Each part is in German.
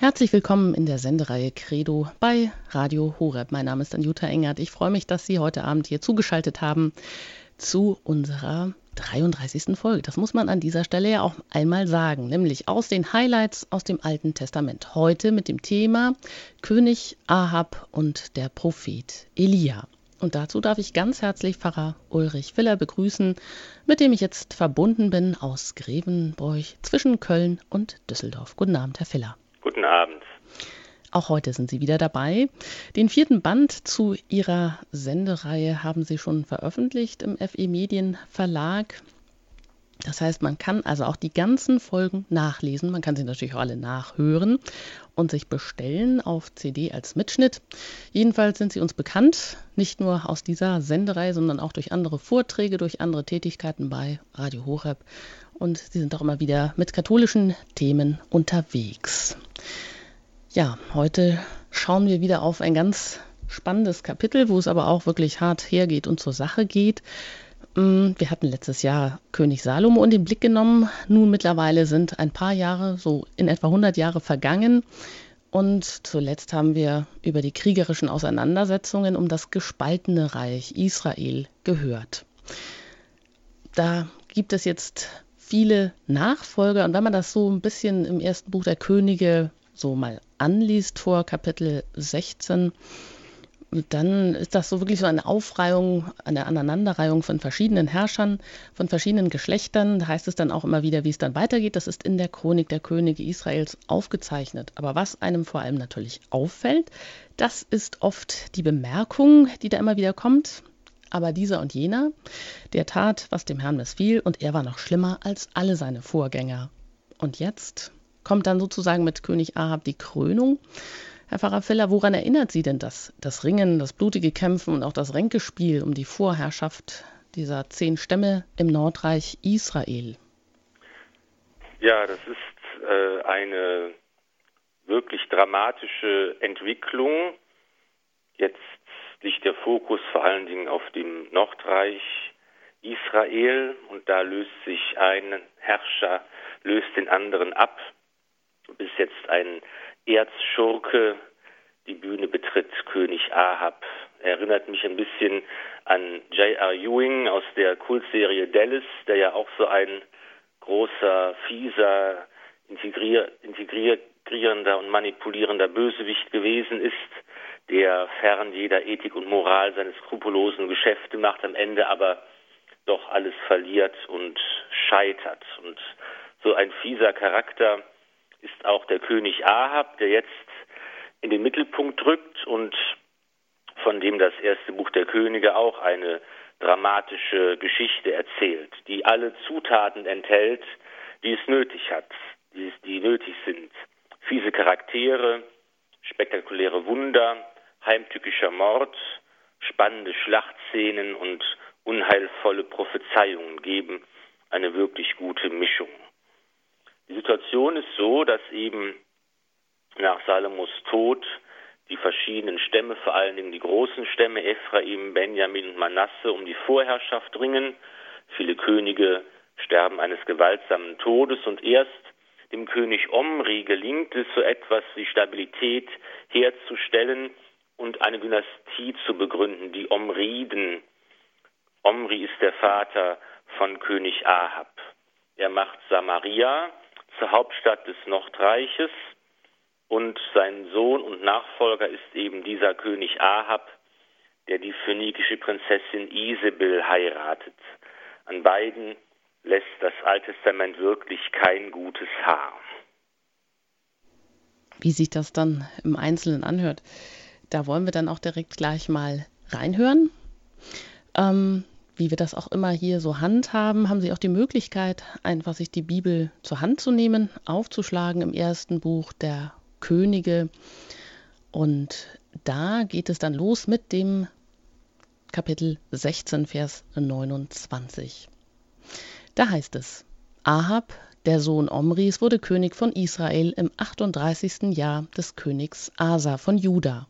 Herzlich willkommen in der Sendereihe Credo bei Radio Horeb. Mein Name ist Anjuta Engert. Ich freue mich, dass Sie heute Abend hier zugeschaltet haben zu unserer 33. Folge. Das muss man an dieser Stelle ja auch einmal sagen, nämlich aus den Highlights aus dem Alten Testament. Heute mit dem Thema König Ahab und der Prophet Elia. Und dazu darf ich ganz herzlich Pfarrer Ulrich Filler begrüßen, mit dem ich jetzt verbunden bin aus Grevenbroich zwischen Köln und Düsseldorf. Guten Abend, Herr Filler. Guten Abend. Auch heute sind Sie wieder dabei. Den vierten Band zu Ihrer Sendereihe haben Sie schon veröffentlicht im FE Medien Verlag. Das heißt, man kann also auch die ganzen Folgen nachlesen. Man kann sie natürlich auch alle nachhören und sich bestellen auf CD als Mitschnitt. Jedenfalls sind sie uns bekannt, nicht nur aus dieser Sendereihe, sondern auch durch andere Vorträge, durch andere Tätigkeiten bei Radio Horeb. Und sie sind auch immer wieder mit katholischen Themen unterwegs. Ja, heute schauen wir wieder auf ein ganz spannendes Kapitel, wo es aber auch wirklich hart hergeht und zur Sache geht. Mm, wir hatten letztes Jahr König Salomo in den Blick genommen. Nun mittlerweile sind ein paar Jahre, so in etwa 100 Jahre vergangen. Und zuletzt haben wir über die kriegerischen Auseinandersetzungen um das gespaltene Reich Israel gehört. Da gibt es jetzt viele Nachfolger. Und wenn man das so ein bisschen im ersten Buch der Könige so mal anliest vor Kapitel 16, dann ist das so wirklich so eine Aufreihung, eine Aneinanderreihung von verschiedenen Herrschern, von verschiedenen Geschlechtern. Da heißt es dann auch immer wieder, wie es dann weitergeht. Das ist in der Chronik der Könige Israels aufgezeichnet. Aber was einem vor allem natürlich auffällt, das ist oft die Bemerkung, die da immer wieder kommt. Aber dieser und jener, der tat, was dem Herrn missfiel, und er war noch schlimmer als alle seine Vorgänger. Und jetzt kommt dann sozusagen mit König Ahab die Krönung. Herr Pfarrer Filler, woran erinnert Sie denn das, das Ringen, das blutige Kämpfen und auch das Ränkespiel um die Vorherrschaft dieser zehn Stämme im Nordreich Israel? Ja, das ist äh, eine wirklich dramatische Entwicklung. Jetzt liegt der Fokus vor allen Dingen auf dem Nordreich Israel und da löst sich ein Herrscher, löst den anderen ab, bis jetzt ein Erzschurke die Bühne betritt, König Ahab. Erinnert mich ein bisschen an J.R. Ewing aus der Kultserie Dallas, der ja auch so ein großer, fieser, integrier integrierender und manipulierender Bösewicht gewesen ist, der fern jeder Ethik und Moral seine skrupellosen Geschäfte macht, am Ende aber doch alles verliert und scheitert. Und so ein fieser Charakter ist auch der König Ahab, der jetzt in den Mittelpunkt rückt und von dem das erste Buch der Könige auch eine dramatische Geschichte erzählt, die alle Zutaten enthält, die es nötig hat, die, die nötig sind. Fiese Charaktere, spektakuläre Wunder, heimtückischer Mord, spannende Schlachtszenen und unheilvolle Prophezeiungen geben eine wirklich gute Mischung. Die Situation ist so, dass eben nach Salomos Tod die verschiedenen Stämme, vor allen Dingen die großen Stämme Ephraim, Benjamin und Manasse, um die Vorherrschaft ringen. Viele Könige sterben eines gewaltsamen Todes und erst dem König Omri gelingt es, so etwas wie Stabilität herzustellen und eine Dynastie zu begründen, die Omriden. Omri ist der Vater von König Ahab. Er macht Samaria zur Hauptstadt des Nordreiches und sein Sohn und Nachfolger ist eben dieser König Ahab, der die phönikische Prinzessin Isabel heiratet. An beiden lässt das Alte Testament wirklich kein gutes Haar. Wie sich das dann im Einzelnen anhört, da wollen wir dann auch direkt gleich mal reinhören. Ähm, wie wir das auch immer hier so handhaben, haben Sie auch die Möglichkeit, einfach sich die Bibel zur Hand zu nehmen, aufzuschlagen im ersten Buch der Könige. Und da geht es dann los mit dem Kapitel 16, Vers 29. Da heißt es, Ahab, der Sohn Omris, wurde König von Israel im 38. Jahr des Königs Asa von Juda.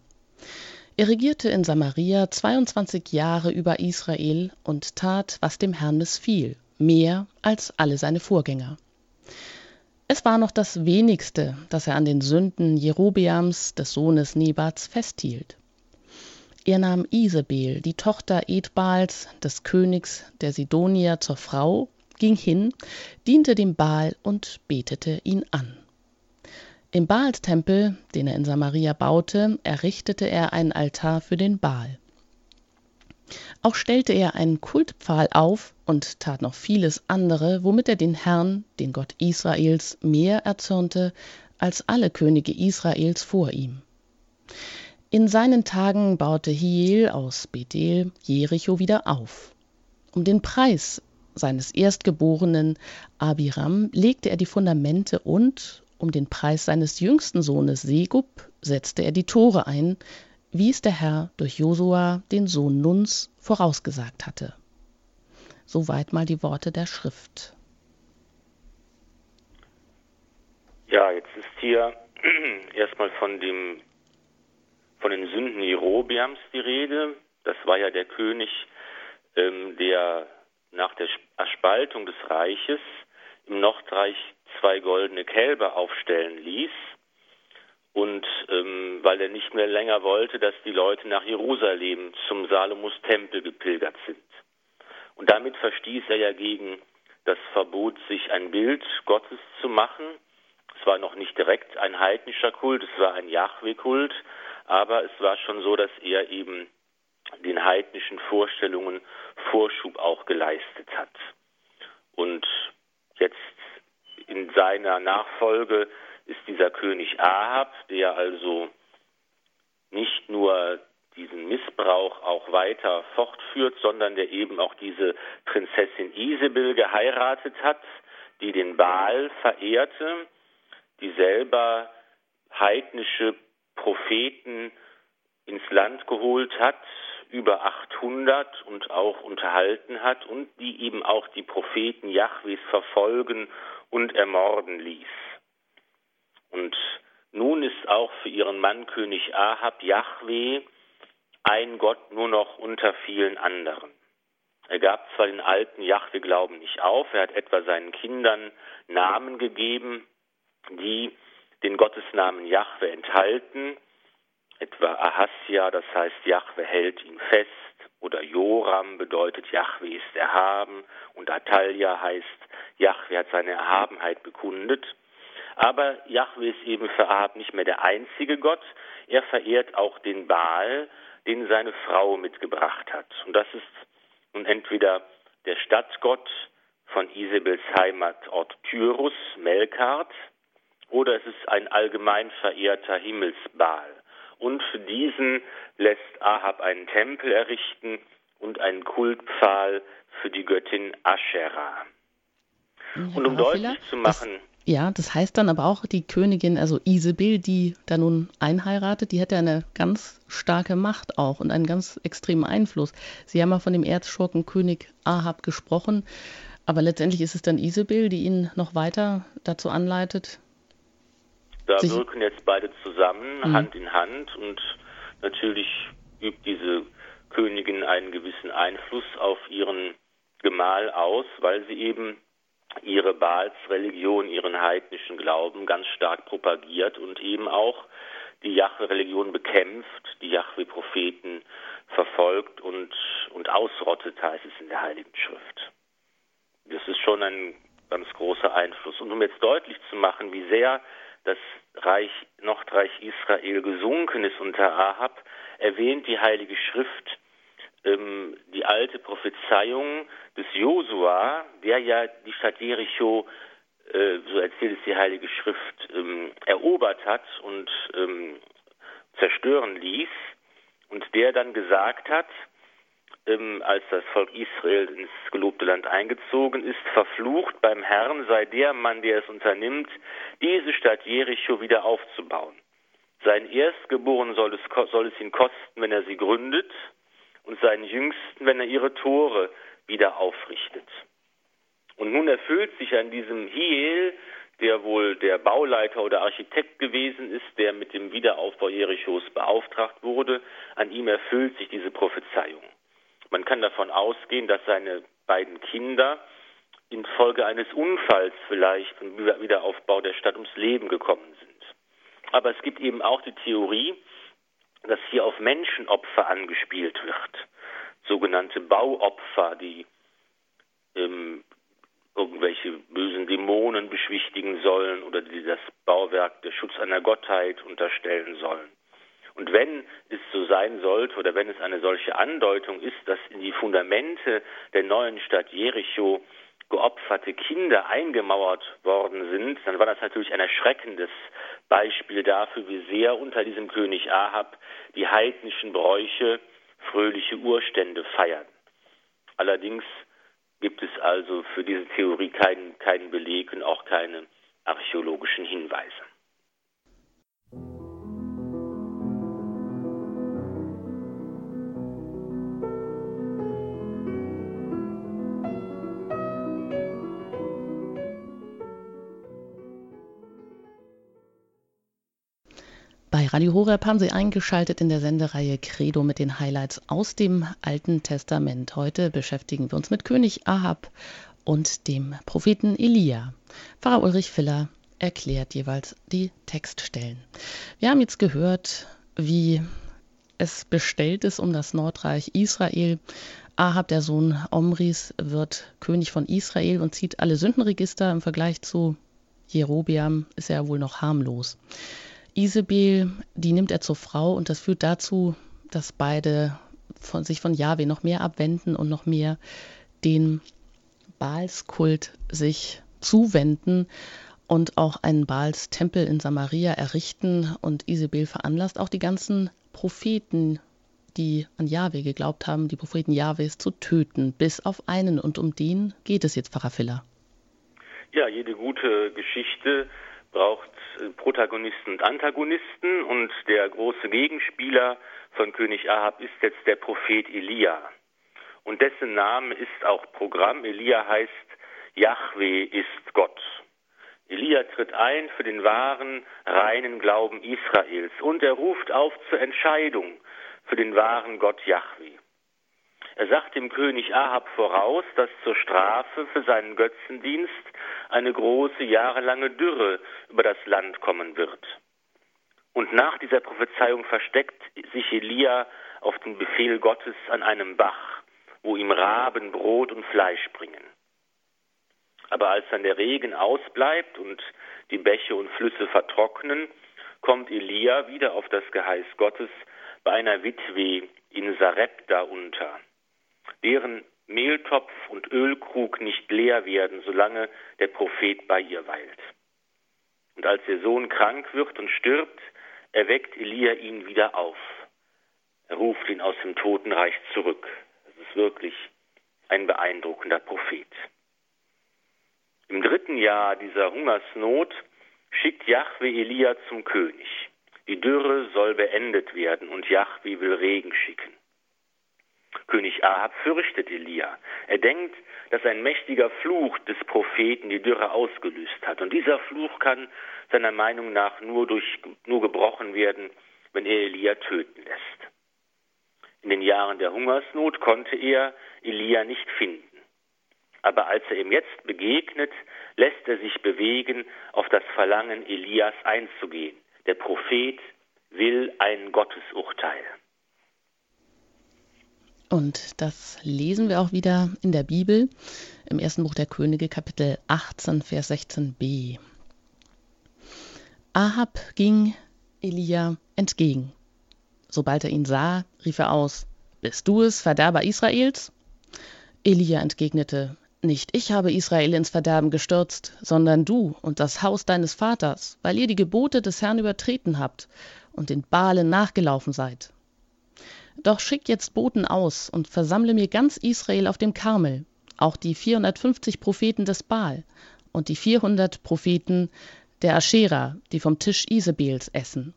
Er regierte in Samaria 22 Jahre über Israel und tat, was dem Herrn missfiel, mehr als alle seine Vorgänger. Es war noch das wenigste, dass er an den Sünden Jerobeams, des Sohnes Nebats, festhielt. Er nahm Isabel, die Tochter Edbals, des Königs der Sidonier, zur Frau, ging hin, diente dem Baal und betete ihn an. Im Baalstempel, den er in Samaria baute, errichtete er einen Altar für den Baal. Auch stellte er einen Kultpfahl auf und tat noch vieles andere, womit er den Herrn, den Gott Israels, mehr erzürnte als alle Könige Israels vor ihm. In seinen Tagen baute Hiel aus Bethel Jericho wieder auf. Um den Preis seines Erstgeborenen Abiram legte er die Fundamente und um den Preis seines jüngsten Sohnes Segub setzte er die Tore ein, wie es der Herr durch Josua, den Sohn Nuns, vorausgesagt hatte. Soweit mal die Worte der Schrift. Ja, jetzt ist hier erstmal von dem von den Sünden Jerobeams die Rede. Das war ja der König, ähm, der nach der Spaltung des Reiches im Nordreich zwei goldene Kälber aufstellen ließ. Und ähm, weil er nicht mehr länger wollte, dass die Leute nach Jerusalem zum Salomos Tempel gepilgert sind. Und damit verstieß er ja gegen das Verbot, sich ein Bild Gottes zu machen. Es war noch nicht direkt ein heidnischer Kult, es war ein Jahwe-Kult, aber es war schon so, dass er eben den heidnischen Vorstellungen Vorschub auch geleistet hat. Und jetzt in seiner Nachfolge ist dieser König Ahab, der also nicht nur diesen Missbrauch auch weiter fortführt, sondern der eben auch diese Prinzessin Isabel geheiratet hat, die den Baal verehrte, die selber heidnische Propheten ins Land geholt hat, über 800 und auch unterhalten hat und die eben auch die Propheten Jahwes verfolgen und ermorden ließ. Und nun ist auch für ihren Mann König Ahab Jahwe ein Gott nur noch unter vielen anderen. Er gab zwar den alten Jahwe-Glauben nicht auf, er hat etwa seinen Kindern Namen gegeben, die den Gottesnamen Jahwe enthalten, etwa Ahasja, das heißt Jahwe hält ihn fest, oder Joram bedeutet Jahwe ist erhaben, und Atalja heißt Jahwe hat seine Erhabenheit bekundet. Aber Jahwe ist eben für Ahab nicht mehr der einzige Gott, er verehrt auch den Baal, den seine Frau mitgebracht hat. Und das ist nun entweder der Stadtgott von Isabels Heimatort Tyrus, Melkart, oder es ist ein allgemein verehrter Himmelsbaal. Und für diesen lässt Ahab einen Tempel errichten und einen Kultpfahl für die Göttin Aschera. und um deutlich zu machen, das, ja, das heißt dann aber auch, die Königin, also Isabel, die da nun einheiratet, die hätte eine ganz starke Macht auch und einen ganz extremen Einfluss. Sie haben ja von dem Erzschurken König Ahab gesprochen, aber letztendlich ist es dann Isabel, die ihn noch weiter dazu anleitet, da Sie wirken jetzt beide zusammen, mhm. Hand in Hand und natürlich übt diese Königin einen gewissen Einfluss auf ihren Gemahl aus, weil sie eben ihre Baals-Religion, ihren heidnischen Glauben ganz stark propagiert und eben auch die Jahwe-Religion bekämpft, die Jahwe-Propheten verfolgt und, und ausrottet, heißt es in der Heiligen Schrift. Das ist schon ein ganz großer Einfluss. Und um jetzt deutlich zu machen, wie sehr das Reich, Nordreich Israel gesunken ist unter Ahab, erwähnt die Heilige Schrift ähm, die alte Prophezeiung des Josua, der ja die Stadt Jericho, äh, so erzählt es die Heilige Schrift, ähm, erobert hat und ähm, zerstören ließ und der dann gesagt hat, ähm, als das Volk Israel ins gelobte Land eingezogen ist, verflucht beim Herrn sei der Mann, der es unternimmt, diese Stadt Jericho wieder aufzubauen. Sein Erstgeboren soll es, soll es ihn kosten, wenn er sie gründet, und seinen Jüngsten, wenn er ihre Tore wieder aufrichtet. Und nun erfüllt sich an diesem Hiel, der wohl der Bauleiter oder Architekt gewesen ist, der mit dem Wiederaufbau Jerichos beauftragt wurde, an ihm erfüllt sich diese Prophezeiung. Man kann davon ausgehen, dass seine beiden Kinder infolge eines Unfalls vielleicht vom Wiederaufbau der Stadt ums Leben gekommen sind. Aber es gibt eben auch die Theorie, dass hier auf Menschenopfer angespielt wird. Sogenannte Bauopfer, die ähm, irgendwelche bösen Dämonen beschwichtigen sollen oder die das Bauwerk der Schutz einer Gottheit unterstellen sollen. Und wenn es so sein sollte oder wenn es eine solche Andeutung ist, dass in die Fundamente der neuen Stadt Jericho geopferte Kinder eingemauert worden sind, dann war das natürlich ein erschreckendes Beispiel dafür, wie sehr unter diesem König Ahab die heidnischen Bräuche fröhliche Urstände feiern. Allerdings gibt es also für diese Theorie keinen, keinen Beleg und auch keine archäologischen Hinweise. Radio Horeb haben Sie eingeschaltet in der Sendereihe Credo mit den Highlights aus dem Alten Testament. Heute beschäftigen wir uns mit König Ahab und dem Propheten Elia. Pfarrer Ulrich Filler erklärt jeweils die Textstellen. Wir haben jetzt gehört, wie es bestellt ist um das Nordreich Israel. Ahab, der Sohn Omris, wird König von Israel und zieht alle Sündenregister im Vergleich zu Jerobeam ist er wohl noch harmlos. Isabel, die nimmt er zur Frau und das führt dazu, dass beide von sich von Yahweh noch mehr abwenden und noch mehr den Baalskult sich zuwenden und auch einen Baals-Tempel in Samaria errichten. Und Isabel veranlasst auch die ganzen Propheten, die an Yahweh geglaubt haben, die Propheten Jahwes zu töten, bis auf einen. Und um den geht es jetzt, Pfarrer Filler. Ja, jede gute Geschichte braucht Protagonisten und Antagonisten und der große Gegenspieler von König Ahab ist jetzt der Prophet Elia. Und dessen Name ist auch Programm. Elia heißt Yahweh ist Gott. Elia tritt ein für den wahren, reinen Glauben Israels und er ruft auf zur Entscheidung für den wahren Gott Yahweh. Er sagt dem König Ahab voraus, dass zur Strafe für seinen Götzendienst eine große jahrelange Dürre über das Land kommen wird. Und nach dieser Prophezeiung versteckt sich Elia auf den Befehl Gottes an einem Bach, wo ihm Raben Brot und Fleisch bringen. Aber als dann der Regen ausbleibt und die Bäche und Flüsse vertrocknen, kommt Elia wieder auf das Geheiß Gottes bei einer Witwe in Sarepta unter, deren Mehltopf und Ölkrug nicht leer werden, solange der Prophet bei ihr weilt. Und als ihr Sohn krank wird und stirbt, erweckt Elia ihn wieder auf. Er ruft ihn aus dem Totenreich zurück. Das ist wirklich ein beeindruckender Prophet. Im dritten Jahr dieser Hungersnot schickt Jahwe Elia zum König. Die Dürre soll beendet werden und Jahwe will Regen schicken. König Ahab fürchtet Elia. Er denkt, dass ein mächtiger Fluch des Propheten die Dürre ausgelöst hat. Und dieser Fluch kann seiner Meinung nach nur, durch, nur gebrochen werden, wenn er Elia töten lässt. In den Jahren der Hungersnot konnte er Elia nicht finden. Aber als er ihm jetzt begegnet, lässt er sich bewegen, auf das Verlangen Elias einzugehen. Der Prophet will ein Gottesurteil. Und das lesen wir auch wieder in der Bibel im ersten Buch der Könige, Kapitel 18, Vers 16b. Ahab ging Elia entgegen. Sobald er ihn sah, rief er aus: Bist du es, Verderber Israels? Elia entgegnete: Nicht ich habe Israel ins Verderben gestürzt, sondern du und das Haus deines Vaters, weil ihr die Gebote des Herrn übertreten habt und den Balen nachgelaufen seid. Doch schick jetzt Boten aus und versammle mir ganz Israel auf dem Karmel, auch die 450 Propheten des Baal und die 400 Propheten der Aschera, die vom Tisch Isabels essen.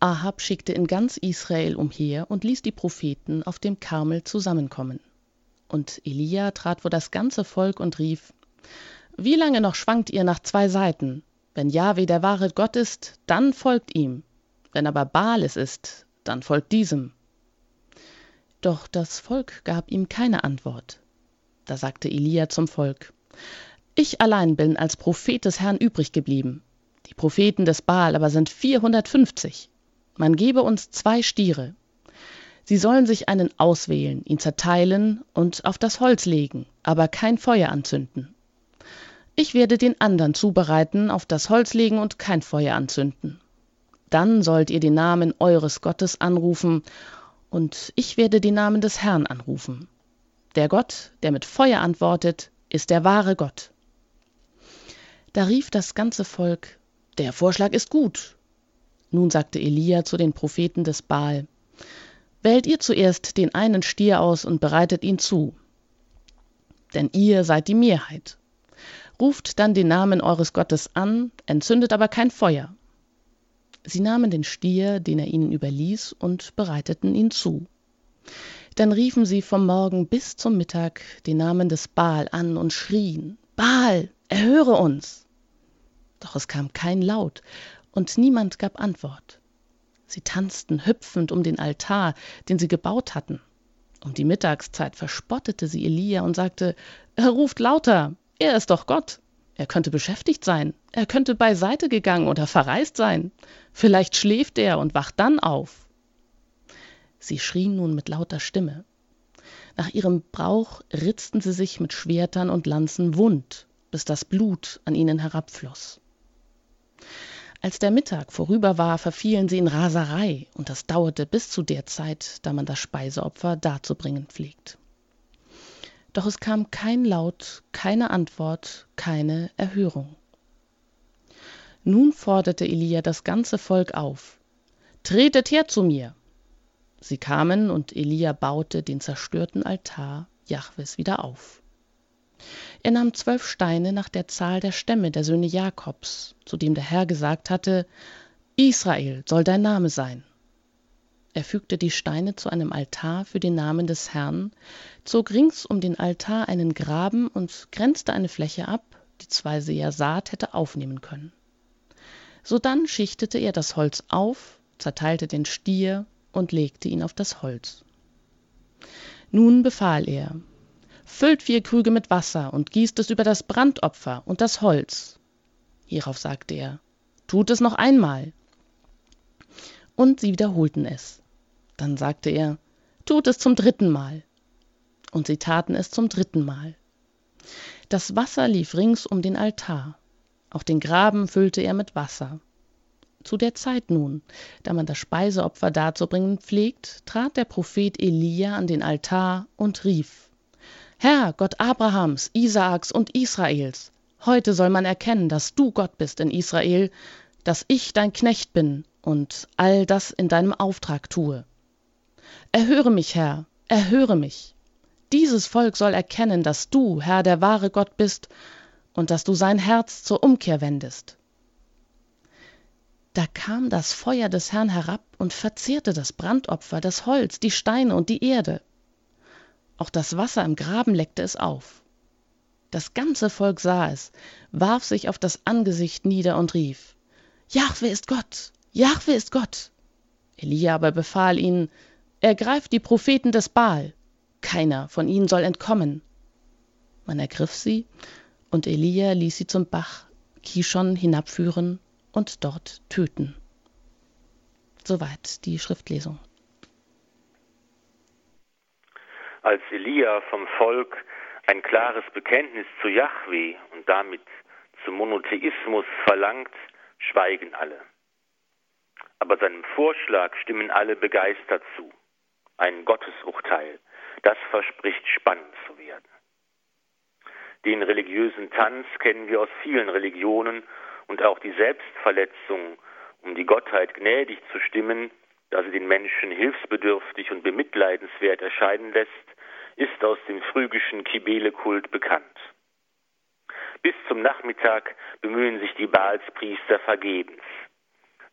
Ahab schickte in ganz Israel umher und ließ die Propheten auf dem Karmel zusammenkommen. Und Elia trat vor das ganze Volk und rief: Wie lange noch schwankt ihr nach zwei Seiten? Wenn Jahwe der wahre Gott ist, dann folgt ihm. Wenn aber Baal es ist, dann folgt diesem. Doch das Volk gab ihm keine Antwort. Da sagte Elia zum Volk, Ich allein bin als Prophet des Herrn übrig geblieben. Die Propheten des Baal aber sind 450. Man gebe uns zwei Stiere. Sie sollen sich einen auswählen, ihn zerteilen und auf das Holz legen, aber kein Feuer anzünden. Ich werde den anderen zubereiten, auf das Holz legen und kein Feuer anzünden. Dann sollt ihr den Namen eures Gottes anrufen, und ich werde den Namen des Herrn anrufen. Der Gott, der mit Feuer antwortet, ist der wahre Gott. Da rief das ganze Volk, der Vorschlag ist gut. Nun sagte Elia zu den Propheten des Baal, Wählt ihr zuerst den einen Stier aus und bereitet ihn zu. Denn ihr seid die Mehrheit. Ruft dann den Namen eures Gottes an, entzündet aber kein Feuer. Sie nahmen den Stier, den er ihnen überließ, und bereiteten ihn zu. Dann riefen sie vom Morgen bis zum Mittag den Namen des Baal an und schrien, Baal, erhöre uns! Doch es kam kein Laut, und niemand gab Antwort. Sie tanzten hüpfend um den Altar, den sie gebaut hatten. Um die Mittagszeit verspottete sie Elia und sagte, er ruft lauter, er ist doch Gott. Er könnte beschäftigt sein, er könnte beiseite gegangen oder verreist sein. Vielleicht schläft er und wacht dann auf. Sie schrien nun mit lauter Stimme. Nach ihrem Brauch ritzten sie sich mit Schwertern und Lanzen wund, bis das Blut an ihnen herabfloß. Als der Mittag vorüber war, verfielen sie in Raserei, und das dauerte bis zu der Zeit, da man das Speiseopfer darzubringen pflegt. Doch es kam kein Laut, keine Antwort, keine Erhörung. Nun forderte Elia das ganze Volk auf. Tretet her zu mir! Sie kamen, und Elia baute den zerstörten Altar Jahwes wieder auf. Er nahm zwölf Steine nach der Zahl der Stämme der Söhne Jakobs, zu dem der Herr gesagt hatte, Israel soll dein Name sein. Er fügte die Steine zu einem Altar für den Namen des Herrn, zog rings um den Altar einen Graben und grenzte eine Fläche ab, die zwei Seher Saat hätte aufnehmen können. Sodann schichtete er das Holz auf, zerteilte den Stier und legte ihn auf das Holz. Nun befahl er, füllt vier Krüge mit Wasser und gießt es über das Brandopfer und das Holz. Hierauf sagte er, tut es noch einmal. Und sie wiederholten es. Dann sagte er, tut es zum dritten Mal. Und sie taten es zum dritten Mal. Das Wasser lief rings um den Altar. Auch den Graben füllte er mit Wasser. Zu der Zeit nun, da man das Speiseopfer darzubringen pflegt, trat der Prophet Elia an den Altar und rief, Herr, Gott Abrahams, Isaaks und Israels, heute soll man erkennen, dass du Gott bist in Israel, dass ich dein Knecht bin und all das in deinem Auftrag tue. Erhöre mich, Herr, erhöre mich. Dieses Volk soll erkennen, dass du, Herr, der wahre Gott bist und dass du sein Herz zur Umkehr wendest. Da kam das Feuer des Herrn herab und verzehrte das Brandopfer, das Holz, die Steine und die Erde. Auch das Wasser im Graben leckte es auf. Das ganze Volk sah es, warf sich auf das Angesicht nieder und rief, Jahwe ist Gott, Jahwe ist Gott. Elia aber befahl ihnen, ergreift die Propheten des Baal, keiner von ihnen soll entkommen. Man ergriff sie, und Elia ließ sie zum Bach Kishon hinabführen und dort töten. Soweit die Schriftlesung. als Elia vom Volk ein klares Bekenntnis zu Yahweh und damit zum Monotheismus verlangt, schweigen alle. Aber seinem Vorschlag stimmen alle begeistert zu. Ein Gottesurteil, das verspricht spannend zu werden. Den religiösen Tanz kennen wir aus vielen Religionen und auch die Selbstverletzung, um die Gottheit gnädig zu stimmen, da sie den Menschen hilfsbedürftig und bemitleidenswert erscheinen lässt, ist aus dem phrygischen Kibele-Kult bekannt. Bis zum Nachmittag bemühen sich die Baalspriester vergebens.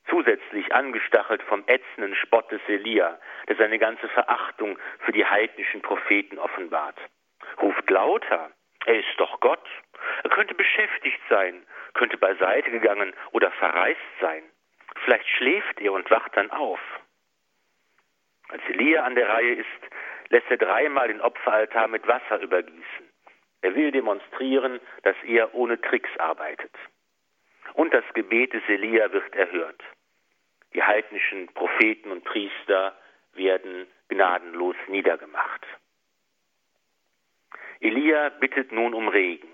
Zusätzlich angestachelt vom ätzenden Spott des Elia, der seine ganze Verachtung für die heidnischen Propheten offenbart. Ruft lauter, er ist doch Gott. Er könnte beschäftigt sein, könnte beiseite gegangen oder verreist sein. Vielleicht schläft er und wacht dann auf. Als Elia an der Reihe ist, lässt er dreimal den Opferaltar mit Wasser übergießen. Er will demonstrieren, dass er ohne Tricks arbeitet. Und das Gebet des Elia wird erhört. Die heidnischen Propheten und Priester werden gnadenlos niedergemacht. Elia bittet nun um Regen,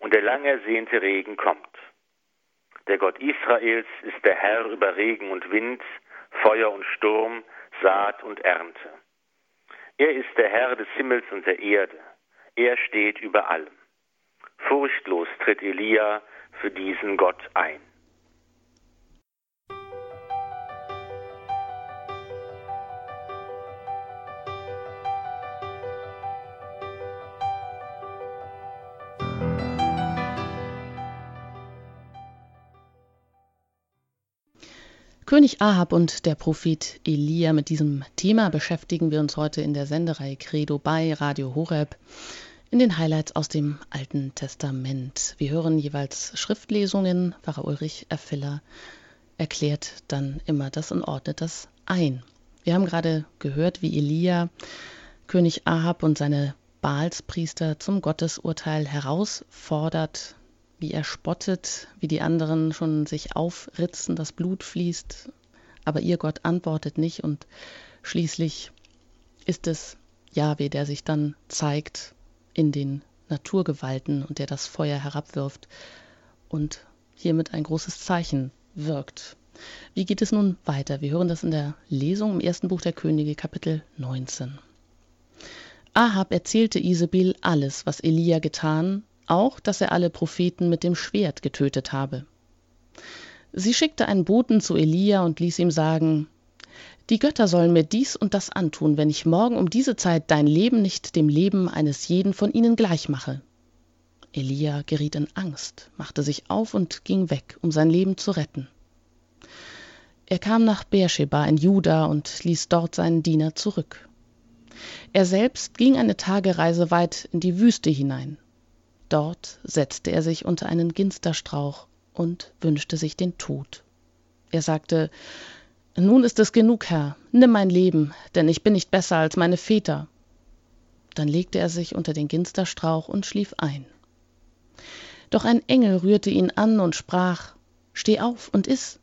und der lang ersehnte Regen kommt. Der Gott Israels ist der Herr über Regen und Wind, Feuer und Sturm, Saat und Ernte. Er ist der Herr des Himmels und der Erde. Er steht über allem. Furchtlos tritt Elia für diesen Gott ein. König Ahab und der Prophet Elia. Mit diesem Thema beschäftigen wir uns heute in der Sendereihe Credo bei Radio Horeb in den Highlights aus dem Alten Testament. Wir hören jeweils Schriftlesungen. Pfarrer Ulrich Erfiller erklärt dann immer das und ordnet das ein. Wir haben gerade gehört, wie Elia König Ahab und seine Baalspriester zum Gottesurteil herausfordert wie er spottet, wie die anderen schon sich aufritzen, das Blut fließt, aber ihr Gott antwortet nicht und schließlich ist es Jahwe, der sich dann zeigt in den Naturgewalten und der das Feuer herabwirft und hiermit ein großes Zeichen wirkt. Wie geht es nun weiter? Wir hören das in der Lesung im ersten Buch der Könige, Kapitel 19. Ahab erzählte Isabel alles, was Elia getan auch, dass er alle Propheten mit dem Schwert getötet habe. Sie schickte einen Boten zu Elia und ließ ihm sagen, die Götter sollen mir dies und das antun, wenn ich morgen um diese Zeit dein Leben nicht dem Leben eines jeden von ihnen gleich mache. Elia geriet in Angst, machte sich auf und ging weg, um sein Leben zu retten. Er kam nach Beersheba in Juda und ließ dort seinen Diener zurück. Er selbst ging eine Tagereise weit in die Wüste hinein. Dort setzte er sich unter einen Ginsterstrauch und wünschte sich den Tod. Er sagte Nun ist es genug, Herr, nimm mein Leben, denn ich bin nicht besser als meine Väter. Dann legte er sich unter den Ginsterstrauch und schlief ein. Doch ein Engel rührte ihn an und sprach Steh auf und iss.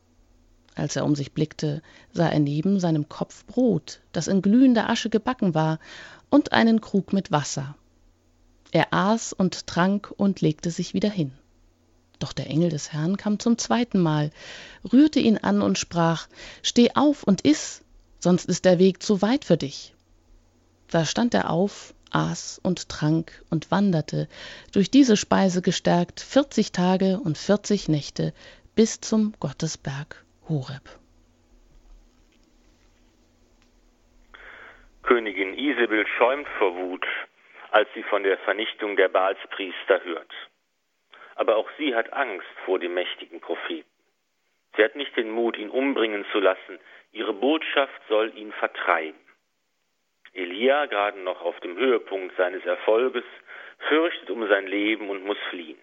Als er um sich blickte, sah er neben seinem Kopf Brot, das in glühender Asche gebacken war, und einen Krug mit Wasser. Er aß und trank und legte sich wieder hin. Doch der Engel des Herrn kam zum zweiten Mal, rührte ihn an und sprach Steh auf und iss, sonst ist der Weg zu weit für dich. Da stand er auf, aß und trank und wanderte, durch diese Speise gestärkt, vierzig Tage und vierzig Nächte bis zum Gottesberg Horeb. Königin Isabel schäumt vor Wut, als sie von der Vernichtung der Baalspriester hört. Aber auch sie hat Angst vor dem mächtigen Propheten. Sie hat nicht den Mut, ihn umbringen zu lassen. Ihre Botschaft soll ihn vertreiben. Elia, gerade noch auf dem Höhepunkt seines Erfolges, fürchtet um sein Leben und muss fliehen.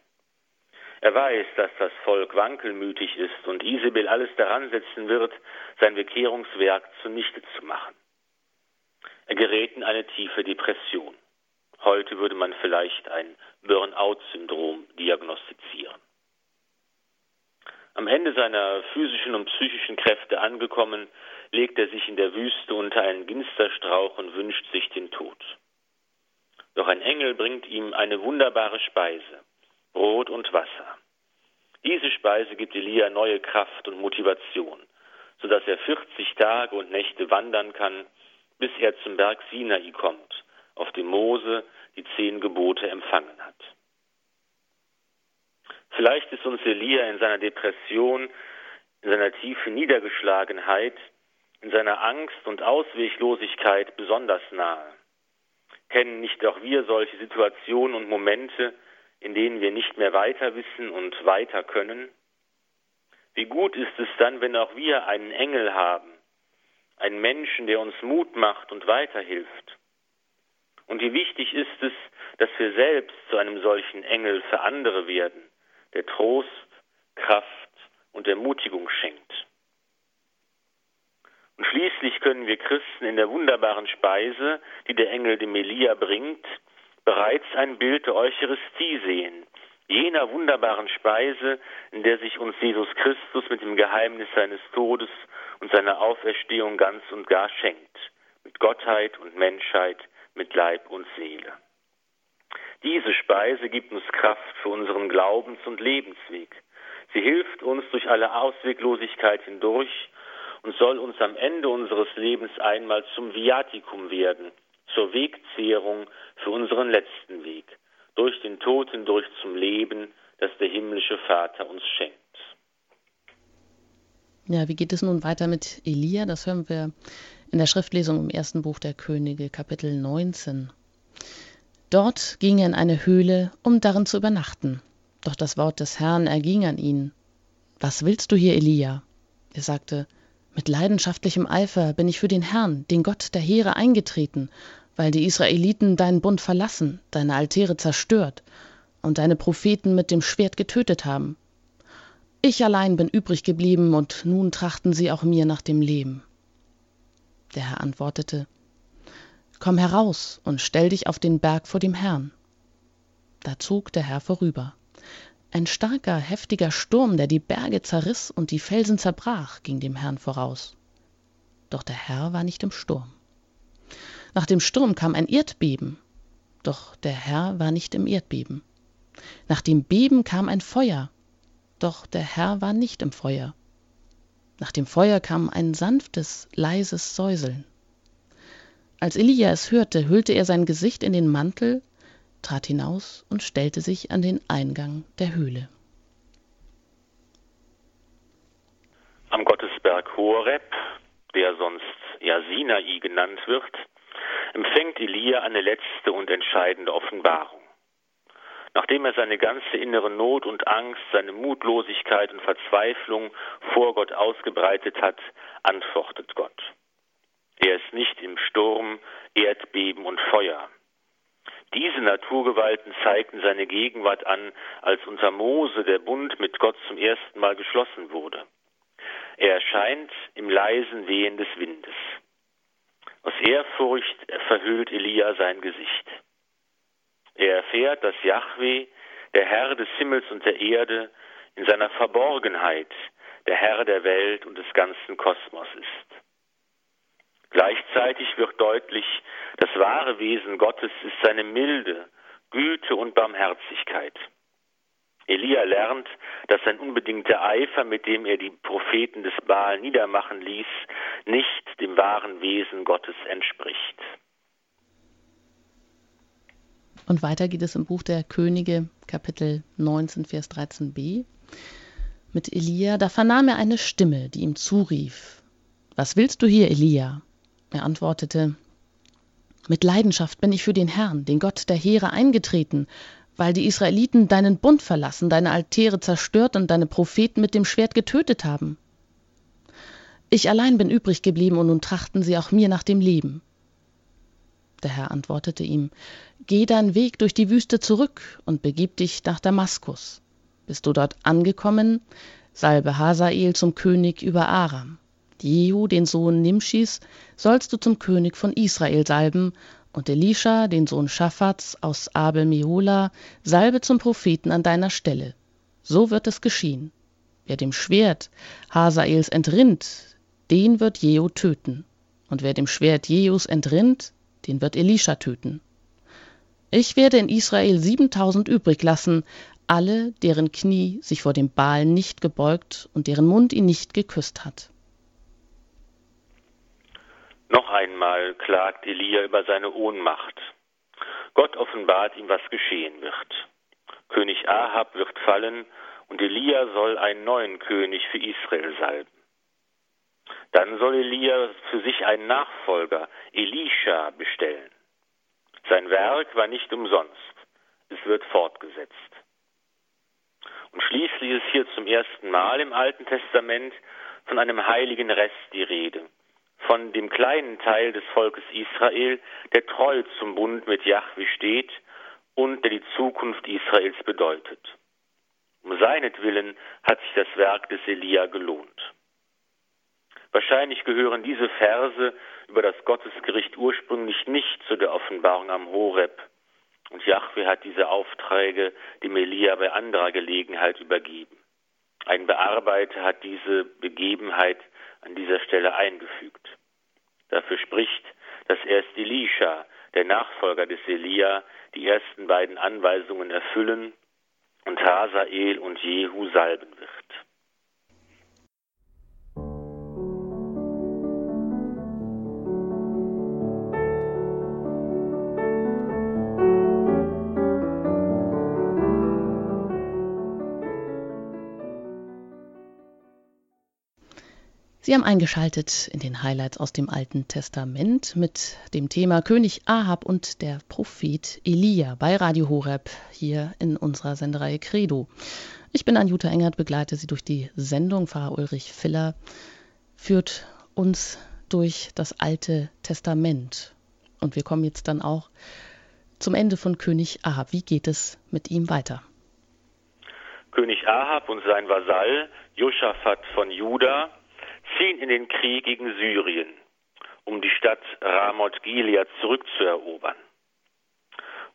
Er weiß, dass das Volk wankelmütig ist und Isabel alles daran setzen wird, sein Bekehrungswerk zunichte zu machen. Er gerät in eine tiefe Depression. Heute würde man vielleicht ein Burnout-Syndrom diagnostizieren. Am Ende seiner physischen und psychischen Kräfte angekommen, legt er sich in der Wüste unter einen Ginsterstrauch und wünscht sich den Tod. Doch ein Engel bringt ihm eine wunderbare Speise, Brot und Wasser. Diese Speise gibt Elia neue Kraft und Motivation, sodass er 40 Tage und Nächte wandern kann, bis er zum Berg Sinai kommt, auf dem Mose die zehn Gebote empfangen hat. Vielleicht ist uns Elia in seiner Depression, in seiner tiefen Niedergeschlagenheit, in seiner Angst und Ausweglosigkeit besonders nahe. Kennen nicht auch wir solche Situationen und Momente, in denen wir nicht mehr weiter wissen und weiter können? Wie gut ist es dann, wenn auch wir einen Engel haben, einen Menschen, der uns Mut macht und weiterhilft? Und wie wichtig ist es, dass wir selbst zu einem solchen Engel für andere werden, der Trost, Kraft und Ermutigung schenkt. Und schließlich können wir Christen in der wunderbaren Speise, die der Engel dem Elia bringt, bereits ein Bild der Eucharistie sehen, jener wunderbaren Speise, in der sich uns Jesus Christus mit dem Geheimnis seines Todes und seiner Auferstehung ganz und gar schenkt, mit Gottheit und Menschheit, mit Leib und Seele. Diese Speise gibt uns Kraft für unseren Glaubens- und Lebensweg. Sie hilft uns durch alle Ausweglosigkeit hindurch und soll uns am Ende unseres Lebens einmal zum Viaticum werden, zur Wegzehrung für unseren letzten Weg, durch den Tod hindurch zum Leben, das der himmlische Vater uns schenkt. Ja, wie geht es nun weiter mit Elia? Das hören wir in der Schriftlesung im ersten Buch der Könige, Kapitel 19. Dort ging er in eine Höhle, um darin zu übernachten. Doch das Wort des Herrn erging an ihn. Was willst du hier, Elia? Er sagte, mit leidenschaftlichem Eifer bin ich für den Herrn, den Gott der Heere, eingetreten, weil die Israeliten deinen Bund verlassen, deine Altäre zerstört und deine Propheten mit dem Schwert getötet haben. Ich allein bin übrig geblieben, und nun trachten sie auch mir nach dem Leben. Der Herr antwortete, Komm heraus und stell dich auf den Berg vor dem Herrn. Da zog der Herr vorüber. Ein starker, heftiger Sturm, der die Berge zerriss und die Felsen zerbrach, ging dem Herrn voraus. Doch der Herr war nicht im Sturm. Nach dem Sturm kam ein Erdbeben, doch der Herr war nicht im Erdbeben. Nach dem Beben kam ein Feuer, doch der Herr war nicht im Feuer. Nach dem Feuer kam ein sanftes, leises Säuseln. Als Elia es hörte, hüllte er sein Gesicht in den Mantel, trat hinaus und stellte sich an den Eingang der Höhle. Am Gottesberg Horeb, der sonst ja Sinai genannt wird, empfängt Elia eine letzte und entscheidende Offenbarung. Nachdem er seine ganze innere Not und Angst, seine Mutlosigkeit und Verzweiflung vor Gott ausgebreitet hat, antwortet Gott. Er ist nicht im Sturm, Erdbeben und Feuer. Diese Naturgewalten zeigten seine Gegenwart an, als unter Mose der Bund mit Gott zum ersten Mal geschlossen wurde. Er erscheint im leisen Wehen des Windes. Aus Ehrfurcht verhüllt Elia sein Gesicht. Er erfährt, dass Yahweh, der Herr des Himmels und der Erde, in seiner Verborgenheit der Herr der Welt und des ganzen Kosmos ist. Gleichzeitig wird deutlich, das wahre Wesen Gottes ist seine Milde, Güte und Barmherzigkeit. Elia lernt, dass sein unbedingter Eifer, mit dem er die Propheten des Baal niedermachen ließ, nicht dem wahren Wesen Gottes entspricht. Und weiter geht es im Buch der Könige, Kapitel 19, Vers 13b. Mit Elia, da vernahm er eine Stimme, die ihm zurief: Was willst du hier, Elia? Er antwortete, Mit Leidenschaft bin ich für den Herrn, den Gott der Heere, eingetreten, weil die Israeliten deinen Bund verlassen, deine Altäre zerstört und deine Propheten mit dem Schwert getötet haben. Ich allein bin übrig geblieben, und nun trachten sie auch mir nach dem Leben. Der Herr antwortete ihm, Geh deinen Weg durch die Wüste zurück und begib dich nach Damaskus. Bist du dort angekommen, salbe Hasael zum König über Aram. Jehu, den Sohn Nimschis, sollst du zum König von Israel salben, und Elisha, den Sohn Schaphats aus Abel Mehola, salbe zum Propheten an deiner Stelle. So wird es geschehen. Wer dem Schwert Hasaels entrinnt, den wird Jehu töten. Und wer dem Schwert Jehus entrinnt, den wird Elisha töten. Ich werde in Israel siebentausend übrig lassen, alle, deren Knie sich vor dem Baal nicht gebeugt und deren Mund ihn nicht geküsst hat. Noch einmal klagt Elia über seine Ohnmacht. Gott offenbart ihm, was geschehen wird. König Ahab wird fallen und Elia soll einen neuen König für Israel salben. Dann soll Elia für sich einen Nachfolger, Elisha, bestellen. Sein Werk war nicht umsonst, es wird fortgesetzt. Und schließlich ist hier zum ersten Mal im Alten Testament von einem heiligen Rest die Rede von dem kleinen Teil des Volkes Israel, der treu zum Bund mit Jahwe steht und der die Zukunft Israels bedeutet. Um seinetwillen hat sich das Werk des Elia gelohnt. Wahrscheinlich gehören diese Verse über das Gottesgericht ursprünglich nicht zu der Offenbarung am Horeb, Und Jahwe hat diese Aufträge dem Elia bei anderer Gelegenheit übergeben. Ein Bearbeiter hat diese Begebenheit an dieser Stelle eingefügt. Dafür spricht, dass erst Elisha, der Nachfolger des Elia, die ersten beiden Anweisungen erfüllen und Hazael und Jehu salben Sie haben eingeschaltet in den Highlights aus dem Alten Testament mit dem Thema König Ahab und der Prophet Elia bei Radio Horeb hier in unserer Sendereihe Credo. Ich bin Anjuta Engert, begleite Sie durch die Sendung. Pfarrer Ulrich Filler führt uns durch das Alte Testament. Und wir kommen jetzt dann auch zum Ende von König Ahab. Wie geht es mit ihm weiter? König Ahab und sein Vasall Josaphat von Juda ziehen in den Krieg gegen Syrien, um die Stadt Ramoth Gilead zurückzuerobern.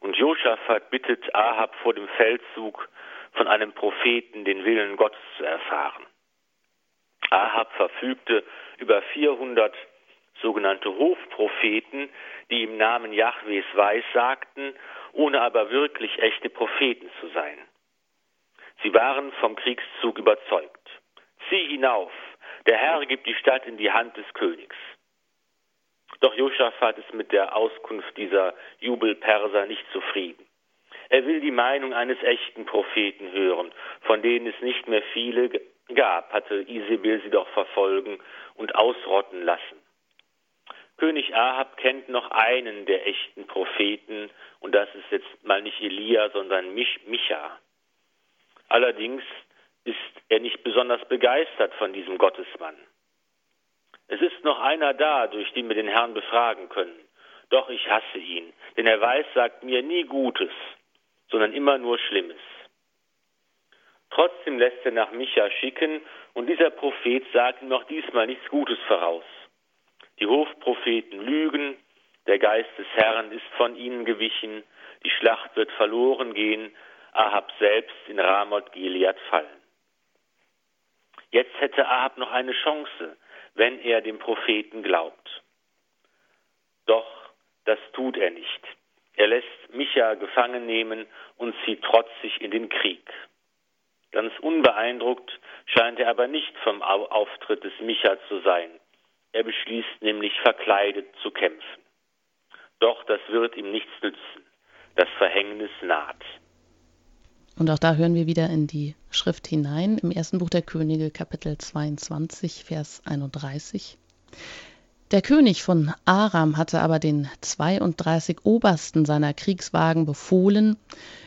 Und Josaphat bittet Ahab vor dem Feldzug von einem Propheten den Willen Gottes zu erfahren. Ahab verfügte über 400 sogenannte Hofpropheten, die im Namen Jahwes weissagten, ohne aber wirklich echte Propheten zu sein. Sie waren vom Kriegszug überzeugt. Zieh hinauf, der Herr gibt die Stadt in die Hand des Königs. Doch Josaphat ist mit der Auskunft dieser Jubelperser nicht zufrieden. Er will die Meinung eines echten Propheten hören, von denen es nicht mehr viele gab, hatte Isabel sie doch verfolgen und ausrotten lassen. König Ahab kennt noch einen der echten Propheten, und das ist jetzt mal nicht Elia, sondern Mich Micha. Allerdings ist er nicht besonders begeistert von diesem Gottesmann. Es ist noch einer da, durch den wir den Herrn befragen können. Doch ich hasse ihn, denn er weiß, sagt mir nie Gutes, sondern immer nur Schlimmes. Trotzdem lässt er nach Micha schicken, und dieser Prophet sagt ihm auch diesmal nichts Gutes voraus. Die Hofpropheten lügen, der Geist des Herrn ist von ihnen gewichen, die Schlacht wird verloren gehen, Ahab selbst in Ramoth Gilead fallen. Jetzt hätte Ahab noch eine Chance, wenn er dem Propheten glaubt. Doch das tut er nicht. Er lässt Micha gefangen nehmen und zieht trotzig in den Krieg. Ganz unbeeindruckt scheint er aber nicht vom Auftritt des Micha zu sein. Er beschließt nämlich verkleidet zu kämpfen. Doch das wird ihm nichts nützen. Das Verhängnis naht. Und auch da hören wir wieder in die Schrift hinein, im ersten Buch der Könige, Kapitel 22, Vers 31. Der König von Aram hatte aber den 32 Obersten seiner Kriegswagen befohlen,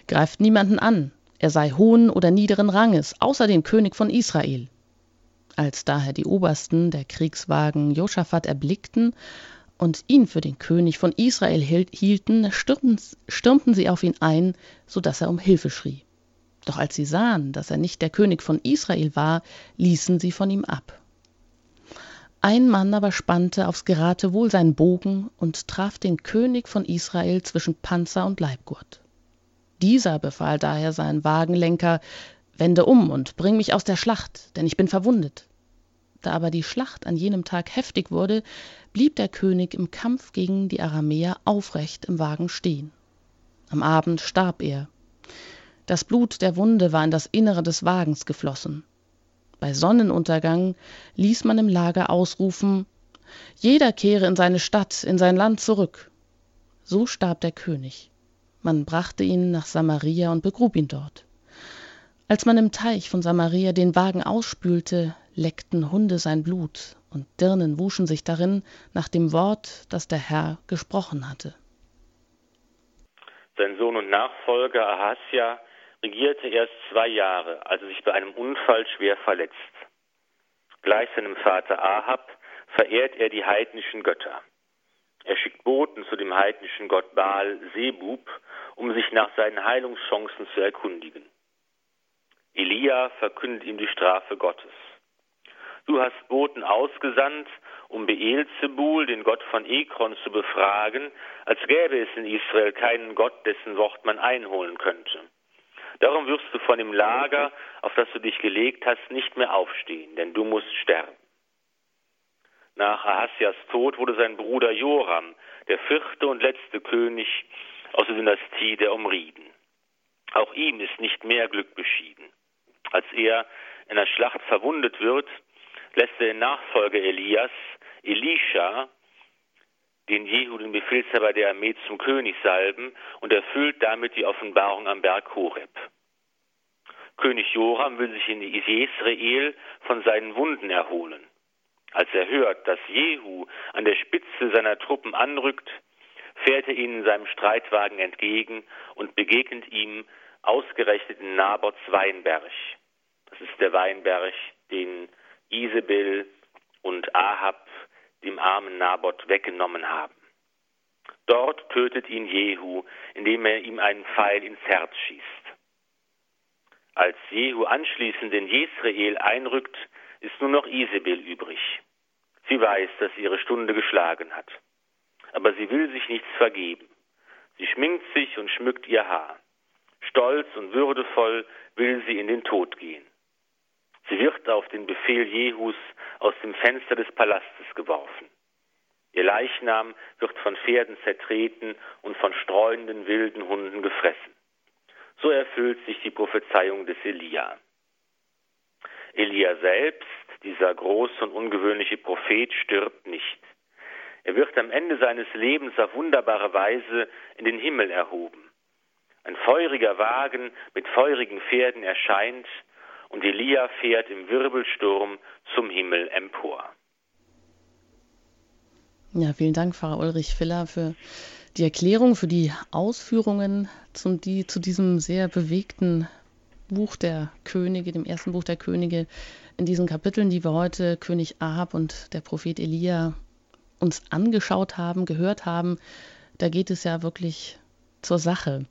greift niemanden an, er sei hohen oder niederen Ranges, außer den König von Israel. Als daher die Obersten der Kriegswagen Josaphat erblickten und ihn für den König von Israel hielten, stürmten, stürmten sie auf ihn ein, so dass er um Hilfe schrie. Doch als sie sahen, dass er nicht der König von Israel war, ließen sie von ihm ab. Ein Mann aber spannte aufs Geratewohl seinen Bogen und traf den König von Israel zwischen Panzer und Leibgurt. Dieser befahl daher seinen Wagenlenker, wende um und bring mich aus der Schlacht, denn ich bin verwundet. Da aber die Schlacht an jenem Tag heftig wurde, blieb der König im Kampf gegen die Aramäer aufrecht im Wagen stehen. Am Abend starb er, das Blut der Wunde war in das Innere des Wagens geflossen. Bei Sonnenuntergang ließ man im Lager ausrufen Jeder kehre in seine Stadt, in sein Land zurück. So starb der König. Man brachte ihn nach Samaria und begrub ihn dort. Als man im Teich von Samaria den Wagen ausspülte, leckten Hunde sein Blut, und Dirnen wuschen sich darin nach dem Wort, das der Herr gesprochen hatte. Sein Sohn und Nachfolger Ahasja regierte erst zwei Jahre, als er sich bei einem Unfall schwer verletzt. Gleich seinem Vater Ahab verehrt er die heidnischen Götter. Er schickt Boten zu dem heidnischen Gott Baal Sebub, um sich nach seinen Heilungschancen zu erkundigen. Elia verkündet ihm die Strafe Gottes. Du hast Boten ausgesandt, um Beelzebul, den Gott von Ekron, zu befragen, als gäbe es in Israel keinen Gott, dessen Wort man einholen könnte. Darum wirst du von dem Lager, auf das du dich gelegt hast, nicht mehr aufstehen, denn du musst sterben. Nach Ahasias Tod wurde sein Bruder Joram der vierte und letzte König aus der Dynastie der Umriden. Auch ihm ist nicht mehr Glück beschieden. Als er in der Schlacht verwundet wird, lässt er den Nachfolger Elias, Elisha, den Jehu, den Befehlshaber der Armee, zum König salben und erfüllt damit die Offenbarung am Berg Horeb. König Joram will sich in Jezreel von seinen Wunden erholen. Als er hört, dass Jehu an der Spitze seiner Truppen anrückt, fährt er ihnen in seinem Streitwagen entgegen und begegnet ihm ausgerechnet in Nabots Weinberg. Das ist der Weinberg, den Isabel und Ahab dem armen Nabot weggenommen haben. Dort tötet ihn Jehu, indem er ihm einen Pfeil ins Herz schießt. Als Jehu anschließend in Jesrael einrückt, ist nur noch Isabel übrig. Sie weiß, dass ihre Stunde geschlagen hat. Aber sie will sich nichts vergeben. Sie schminkt sich und schmückt ihr Haar. Stolz und würdevoll will sie in den Tod gehen. Sie wird auf den Befehl Jehus aus dem Fenster des Palastes geworfen. Ihr Leichnam wird von Pferden zertreten und von streunenden wilden Hunden gefressen. So erfüllt sich die Prophezeiung des Elia. Elia selbst, dieser große und ungewöhnliche Prophet, stirbt nicht. Er wird am Ende seines Lebens auf wunderbare Weise in den Himmel erhoben. Ein feuriger Wagen mit feurigen Pferden erscheint und Elia fährt im Wirbelsturm zum Himmel empor. Ja, vielen Dank, Pfarrer Ulrich Filler, für die Erklärung, für die Ausführungen zum, die, zu diesem sehr bewegten Buch der Könige, dem ersten Buch der Könige, in diesen Kapiteln, die wir heute König Ahab und der Prophet Elia uns angeschaut haben, gehört haben, da geht es ja wirklich zur Sache.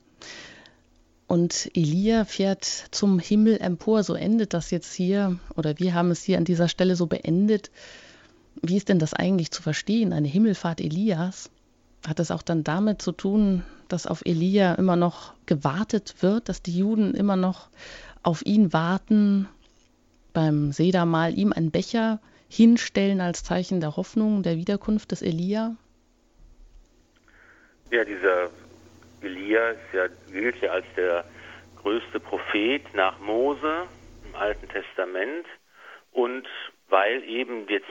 Und Elia fährt zum Himmel empor, so endet das jetzt hier, oder wir haben es hier an dieser Stelle so beendet. Wie ist denn das eigentlich zu verstehen, eine Himmelfahrt Elias? Hat es auch dann damit zu tun, dass auf Elia immer noch gewartet wird, dass die Juden immer noch auf ihn warten, beim Sedermahl ihm einen Becher hinstellen als Zeichen der Hoffnung der Wiederkunft des Elia? Ja, dieser Elia ja, gilt ja als der größte Prophet nach Mose im Alten Testament. Und weil eben jetzt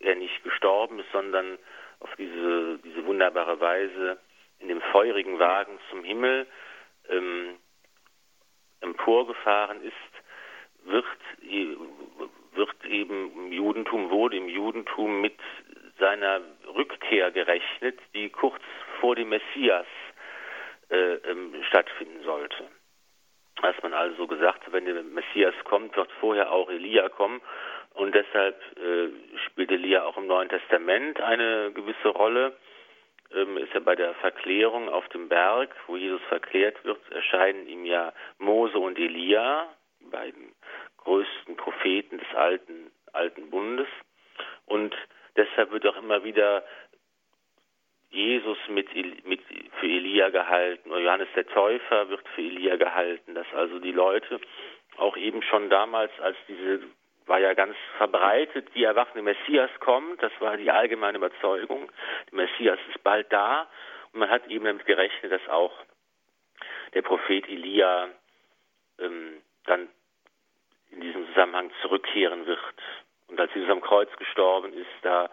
er nicht gestorben ist, sondern auf diese, diese wunderbare Weise in dem feurigen Wagen zum Himmel ähm, emporgefahren ist, wird, wird eben im Judentum, wurde im Judentum mit seiner Rückkehr gerechnet, die kurz vor dem Messias äh, ähm, stattfinden sollte. Dass man also gesagt hat, wenn der Messias kommt, wird vorher auch Elia kommen. Und deshalb äh, spielt Elia auch im Neuen Testament eine gewisse Rolle. Ähm, ist ja bei der Verklärung auf dem Berg, wo Jesus verklärt wird, erscheinen ihm ja Mose und Elia, die beiden größten Propheten des alten, alten Bundes. Und deshalb wird auch immer wieder Jesus mit, mit, für Elia gehalten. Oder Johannes der Täufer wird für Elia gehalten, dass also die Leute auch eben schon damals, als diese war ja ganz verbreitet, die erwachende Messias kommt, das war die allgemeine Überzeugung, der Messias ist bald da. Und man hat eben damit gerechnet, dass auch der Prophet Elia ähm, dann in diesem Zusammenhang zurückkehren wird. Und als Jesus am Kreuz gestorben ist, da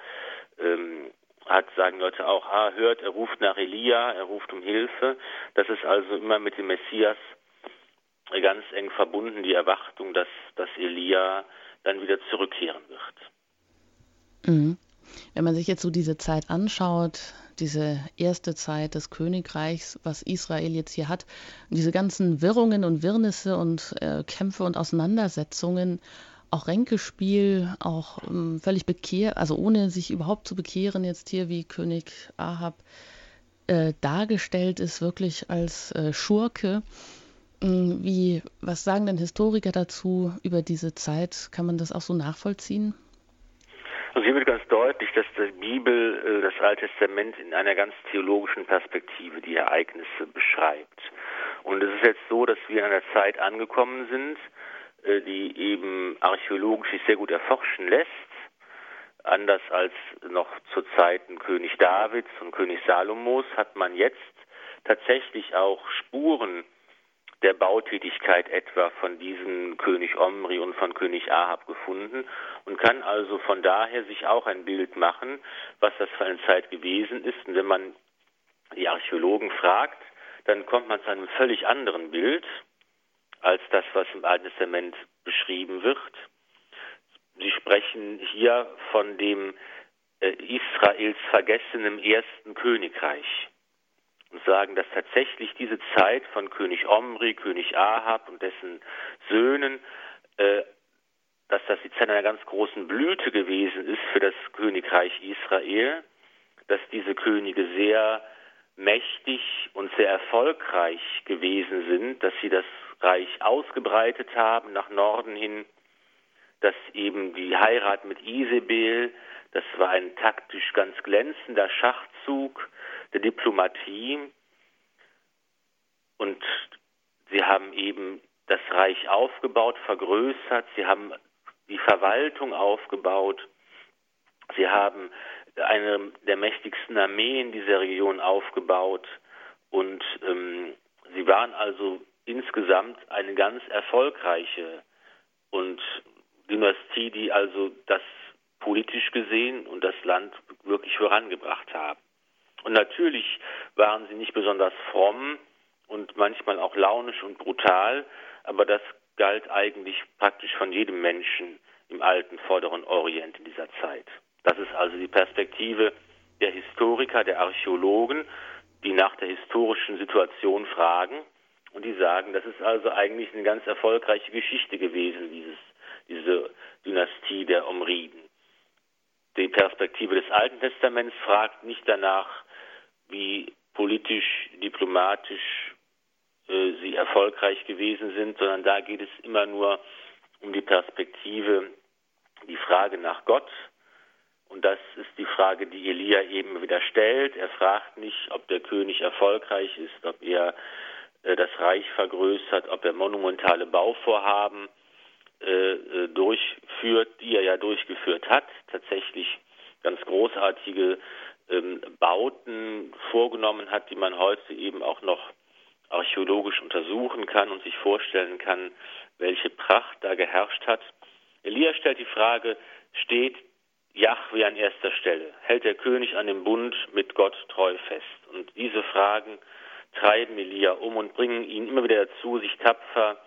ähm, hat, sagen Leute auch, ah, hört, er ruft nach Elia, er ruft um Hilfe. Das ist also immer mit dem Messias ganz eng verbunden, die Erwartung, dass, dass Elia dann wieder zurückkehren wird. Mhm. Wenn man sich jetzt so diese Zeit anschaut, diese erste Zeit des Königreichs, was Israel jetzt hier hat, diese ganzen Wirrungen und Wirrnisse und äh, Kämpfe und Auseinandersetzungen, auch Ränkespiel, auch ähm, völlig bekehr, also ohne sich überhaupt zu bekehren, jetzt hier wie König Ahab äh, dargestellt ist, wirklich als äh, Schurke. Ähm, wie, was sagen denn Historiker dazu über diese Zeit? Kann man das auch so nachvollziehen? Also hier wird ganz deutlich, dass die Bibel, äh, das Alte Testament in einer ganz theologischen Perspektive die Ereignisse beschreibt. Und es ist jetzt so, dass wir in einer Zeit angekommen sind, die eben archäologisch sich sehr gut erforschen lässt. Anders als noch zu Zeiten König Davids und König Salomos hat man jetzt tatsächlich auch Spuren der Bautätigkeit etwa von diesem König Omri und von König Ahab gefunden und kann also von daher sich auch ein Bild machen, was das für eine Zeit gewesen ist. Und wenn man die Archäologen fragt, dann kommt man zu einem völlig anderen Bild als das, was im Alten Testament beschrieben wird. Sie sprechen hier von dem äh, Israels vergessenem ersten Königreich und sagen, dass tatsächlich diese Zeit von König Omri, König Ahab und dessen Söhnen, äh, dass das die Zeit einer ganz großen Blüte gewesen ist für das Königreich Israel, dass diese Könige sehr mächtig und sehr erfolgreich gewesen sind, dass sie das Reich ausgebreitet haben nach Norden hin, dass eben die Heirat mit Isabel, das war ein taktisch ganz glänzender Schachzug, der Diplomatie. Und sie haben eben das Reich aufgebaut, vergrößert, sie haben die Verwaltung aufgebaut, sie haben eine der mächtigsten Armeen dieser Region aufgebaut. Und ähm, sie waren also insgesamt eine ganz erfolgreiche und Dynastie, die also das politisch gesehen und das Land wirklich vorangebracht haben. Und natürlich waren sie nicht besonders fromm und manchmal auch launisch und brutal, aber das galt eigentlich praktisch von jedem Menschen im alten Vorderen Orient in dieser Zeit. Das ist also die Perspektive der Historiker, der Archäologen, die nach der historischen Situation fragen und die sagen, das ist also eigentlich eine ganz erfolgreiche Geschichte gewesen, dieses, diese Dynastie der Omriden. Die Perspektive des Alten Testaments fragt nicht danach, wie politisch, diplomatisch äh, sie erfolgreich gewesen sind, sondern da geht es immer nur um die Perspektive, die Frage nach Gott. Und das ist die Frage, die Elia eben wieder stellt. Er fragt nicht, ob der König erfolgreich ist, ob er das Reich vergrößert, ob er monumentale Bauvorhaben äh, äh durchführt, die er ja durchgeführt hat. Tatsächlich ganz großartige ähm, Bauten vorgenommen hat, die man heute eben auch noch archäologisch untersuchen kann und sich vorstellen kann, welche Pracht da geherrscht hat. Elia stellt die Frage, steht Jahwe an erster Stelle? Hält der König an dem Bund mit Gott treu fest? Und diese Fragen treiben Elia um und bringen ihn immer wieder dazu, sich tapfer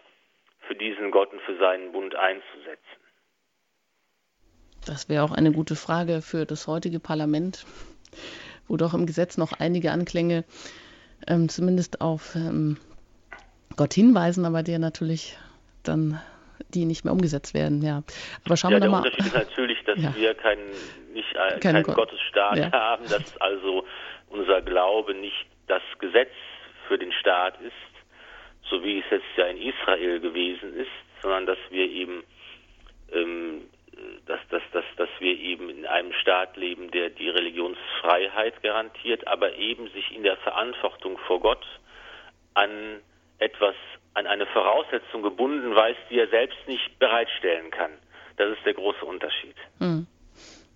für diesen Gott und für seinen Bund einzusetzen. Das wäre auch eine gute Frage für das heutige Parlament wo doch im Gesetz noch einige Anklänge ähm, zumindest auf ähm, Gott hinweisen, aber der natürlich dann die nicht mehr umgesetzt werden. Ja, aber schauen ja, wir mal. Der Unterschied ist natürlich, dass ja. wir keinen nicht äh, keinen Gott. Gottesstaat ja. haben, dass also unser Glaube nicht das Gesetz für den Staat ist, so wie es jetzt ja in Israel gewesen ist, sondern dass wir eben ähm, dass, dass, dass, dass wir eben in einem Staat leben, der die Religionsfreiheit garantiert, aber eben sich in der Verantwortung vor Gott an etwas, an eine Voraussetzung gebunden weiß, die er selbst nicht bereitstellen kann. Das ist der große Unterschied. Hm.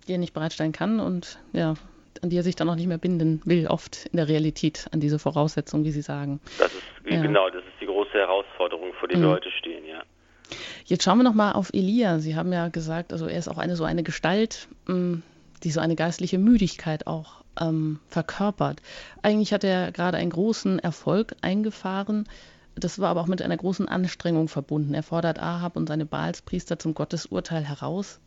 Die er nicht bereitstellen kann und ja, an die er sich dann auch nicht mehr binden will, oft in der Realität, an diese Voraussetzung, wie Sie sagen. Das ist ja. genau, das ist die große Herausforderung, vor der hm. Leute stehen, ja. Jetzt schauen wir noch mal auf Elia. Sie haben ja gesagt, also er ist auch eine so eine Gestalt, mm, die so eine geistliche Müdigkeit auch ähm, verkörpert. Eigentlich hat er gerade einen großen Erfolg eingefahren. Das war aber auch mit einer großen Anstrengung verbunden. Er fordert Ahab und seine Baalspriester zum Gottesurteil heraus.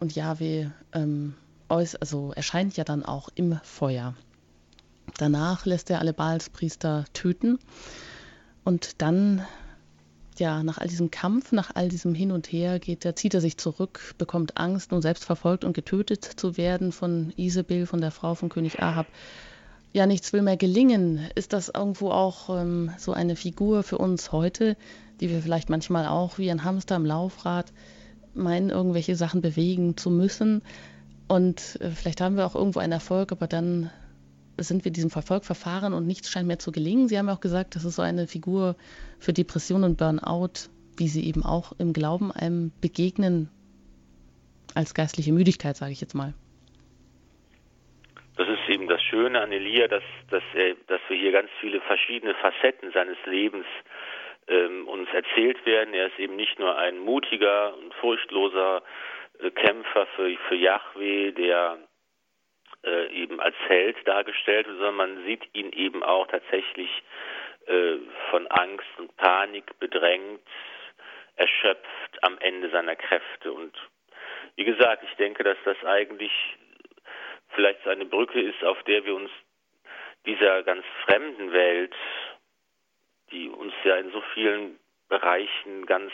Und Jahwe ähm, also erscheint ja dann auch im Feuer. Danach lässt er alle Baalspriester töten. Und dann ja, nach all diesem Kampf, nach all diesem Hin und Her geht er, zieht er sich zurück, bekommt Angst, nun selbst verfolgt und getötet zu werden von Isabel, von der Frau von König Ahab. Ja, nichts will mehr gelingen. Ist das irgendwo auch ähm, so eine Figur für uns heute, die wir vielleicht manchmal auch wie ein Hamster im Laufrad meinen, irgendwelche Sachen bewegen zu müssen. Und äh, vielleicht haben wir auch irgendwo einen Erfolg, aber dann sind wir diesem Verfolg verfahren und nichts scheint mehr zu gelingen. Sie haben auch gesagt, das ist so eine Figur für Depression und Burnout, wie sie eben auch im Glauben einem begegnen, als geistliche Müdigkeit, sage ich jetzt mal. Das ist eben das Schöne an Elia, dass, dass, er, dass wir hier ganz viele verschiedene Facetten seines Lebens ähm, uns erzählt werden. Er ist eben nicht nur ein mutiger und furchtloser Kämpfer für, für Yahweh, der äh, eben als Held dargestellt wird, sondern man sieht ihn eben auch tatsächlich äh, von Angst und Panik bedrängt, erschöpft am Ende seiner Kräfte. Und wie gesagt, ich denke, dass das eigentlich vielleicht so eine Brücke ist, auf der wir uns dieser ganz fremden Welt, die uns ja in so vielen Bereichen ganz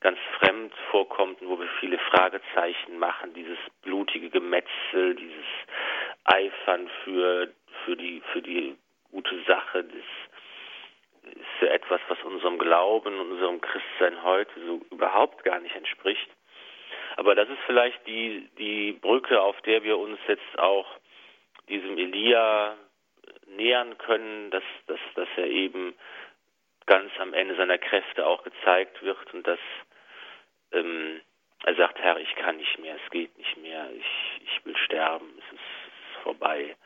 ganz fremd vorkommt und wo wir viele Fragezeichen machen, dieses blutige Gemetzel, dieses Eifern für, für, die, für die gute Sache, das ist ja etwas, was unserem Glauben, unserem Christsein heute so überhaupt gar nicht entspricht. Aber das ist vielleicht die, die Brücke, auf der wir uns jetzt auch diesem Elia nähern können, dass, dass, dass er eben ganz am Ende seiner Kräfte auch gezeigt wird und dass ähm, er sagt, Herr, ich kann nicht mehr, es geht nicht mehr, ich, ich will sterben, es ist, es ist vorbei.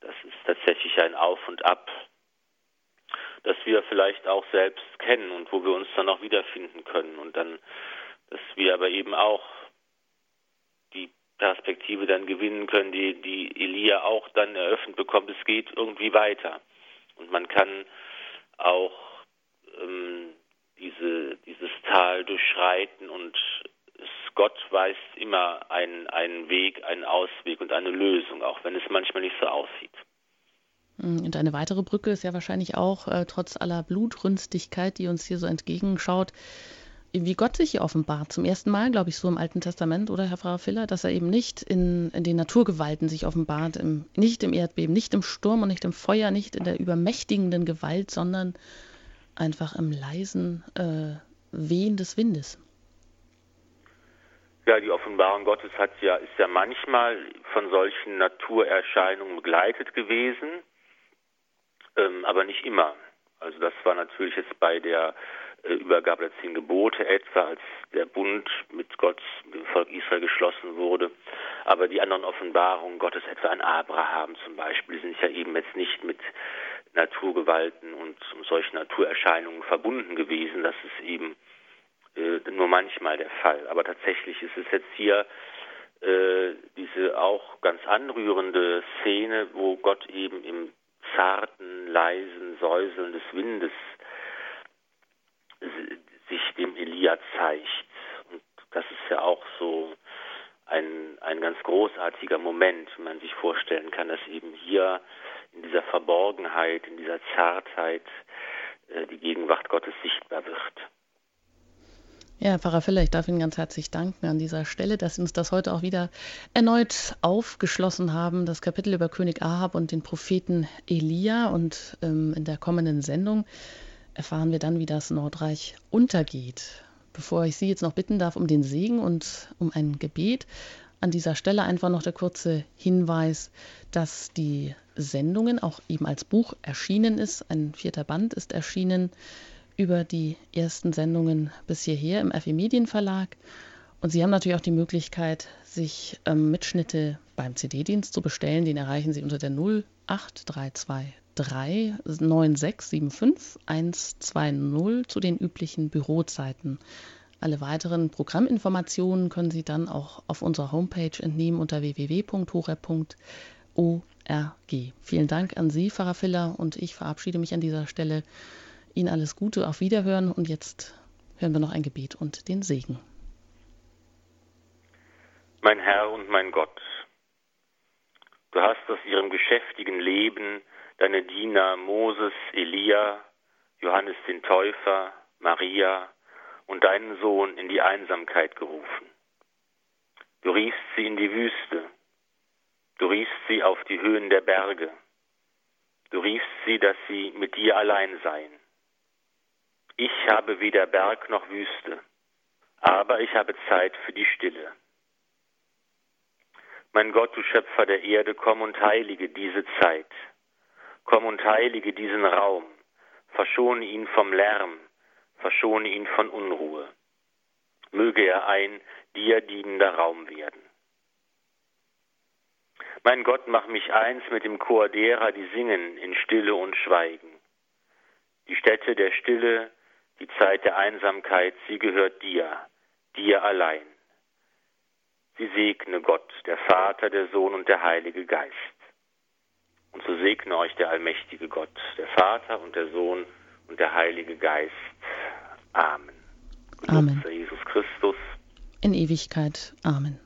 Das ist tatsächlich ein Auf und Ab, das wir vielleicht auch selbst kennen und wo wir uns dann auch wiederfinden können und dann, dass wir aber eben auch die Perspektive dann gewinnen können, die, die Elia auch dann eröffnet bekommt, es geht irgendwie weiter. Und man kann auch ähm, diese, dieses Tal durchschreiten und Gott weist immer einen, einen Weg, einen Ausweg und eine Lösung, auch wenn es manchmal nicht so aussieht. Mm, und eine weitere Brücke ist ja wahrscheinlich auch, äh, trotz aller Blutrünstigkeit, die uns hier so entgegenschaut, wie Gott sich hier offenbart. Zum ersten Mal, glaube ich, so im Alten Testament, oder Herr Pfarrer Filler, dass er eben nicht in, in den Naturgewalten sich offenbart, im, nicht im Erdbeben, nicht im Sturm und nicht im Feuer, nicht in der übermächtigenden Gewalt, sondern einfach im leisen äh, Wehen des Windes. Ja, die Offenbarung Gottes hat ja, ist ja manchmal von solchen Naturerscheinungen begleitet gewesen, ähm, aber nicht immer. Also das war natürlich jetzt bei der äh, Übergabe der zehn Gebote etwa, als der Bund mit Gott, dem Volk Israel geschlossen wurde. Aber die anderen Offenbarungen Gottes, etwa an Abraham zum Beispiel, sind ja eben jetzt nicht mit Naturgewalten und solchen Naturerscheinungen verbunden gewesen. Das ist eben äh, nur manchmal der Fall. Aber tatsächlich ist es jetzt hier äh, diese auch ganz anrührende Szene, wo Gott eben im zarten, leisen Säuseln des Windes sich dem Elia zeigt. Und das ist ja auch so ein, ein ganz großartiger Moment, wenn man sich vorstellen kann, dass eben hier in dieser Verborgenheit, in dieser Zartheit äh, die Gegenwart Gottes sichtbar wird. Ja, Pfarrer Filler, ich darf Ihnen ganz herzlich danken an dieser Stelle, dass Sie uns das heute auch wieder erneut aufgeschlossen haben, das Kapitel über König Ahab und den Propheten Elia. Und ähm, in der kommenden Sendung erfahren wir dann, wie das Nordreich untergeht. Bevor ich Sie jetzt noch bitten darf um den Segen und um ein Gebet, an dieser Stelle einfach noch der kurze Hinweis, dass die Sendungen auch eben als Buch erschienen ist. Ein vierter Band ist erschienen über die ersten Sendungen bis hierher im FE Medienverlag. Und Sie haben natürlich auch die Möglichkeit, sich ähm, Mitschnitte beim CD-Dienst zu bestellen. Den erreichen Sie unter der 08323 9675 120 zu den üblichen Bürozeiten. Alle weiteren Programminformationen können Sie dann auch auf unserer Homepage entnehmen unter www.horeb.org. Vielen Dank an Sie, Pfarrer Filler, und ich verabschiede mich an dieser Stelle. Ihnen alles Gute, auf Wiederhören und jetzt hören wir noch ein Gebet und den Segen. Mein Herr und mein Gott, du hast aus ihrem geschäftigen Leben deine Diener Moses, Elia, Johannes den Täufer, Maria und deinen Sohn in die Einsamkeit gerufen. Du riefst sie in die Wüste, du riefst sie auf die Höhen der Berge, du riefst sie, dass sie mit dir allein seien. Ich habe weder Berg noch Wüste, aber ich habe Zeit für die Stille. Mein Gott, du Schöpfer der Erde, komm und heilige diese Zeit. Komm und heilige diesen Raum. Verschone ihn vom Lärm, verschone ihn von Unruhe. Möge er ein dir dienender Raum werden. Mein Gott, mach mich eins mit dem Chor derer, die singen in Stille und Schweigen. Die Stätte der Stille, die Zeit der Einsamkeit, sie gehört dir, dir allein. Sie segne Gott, der Vater, der Sohn und der Heilige Geist. Und so segne euch der allmächtige Gott, der Vater und der Sohn und der Heilige Geist. Amen. Amen. Jesus Christus. In Ewigkeit. Amen.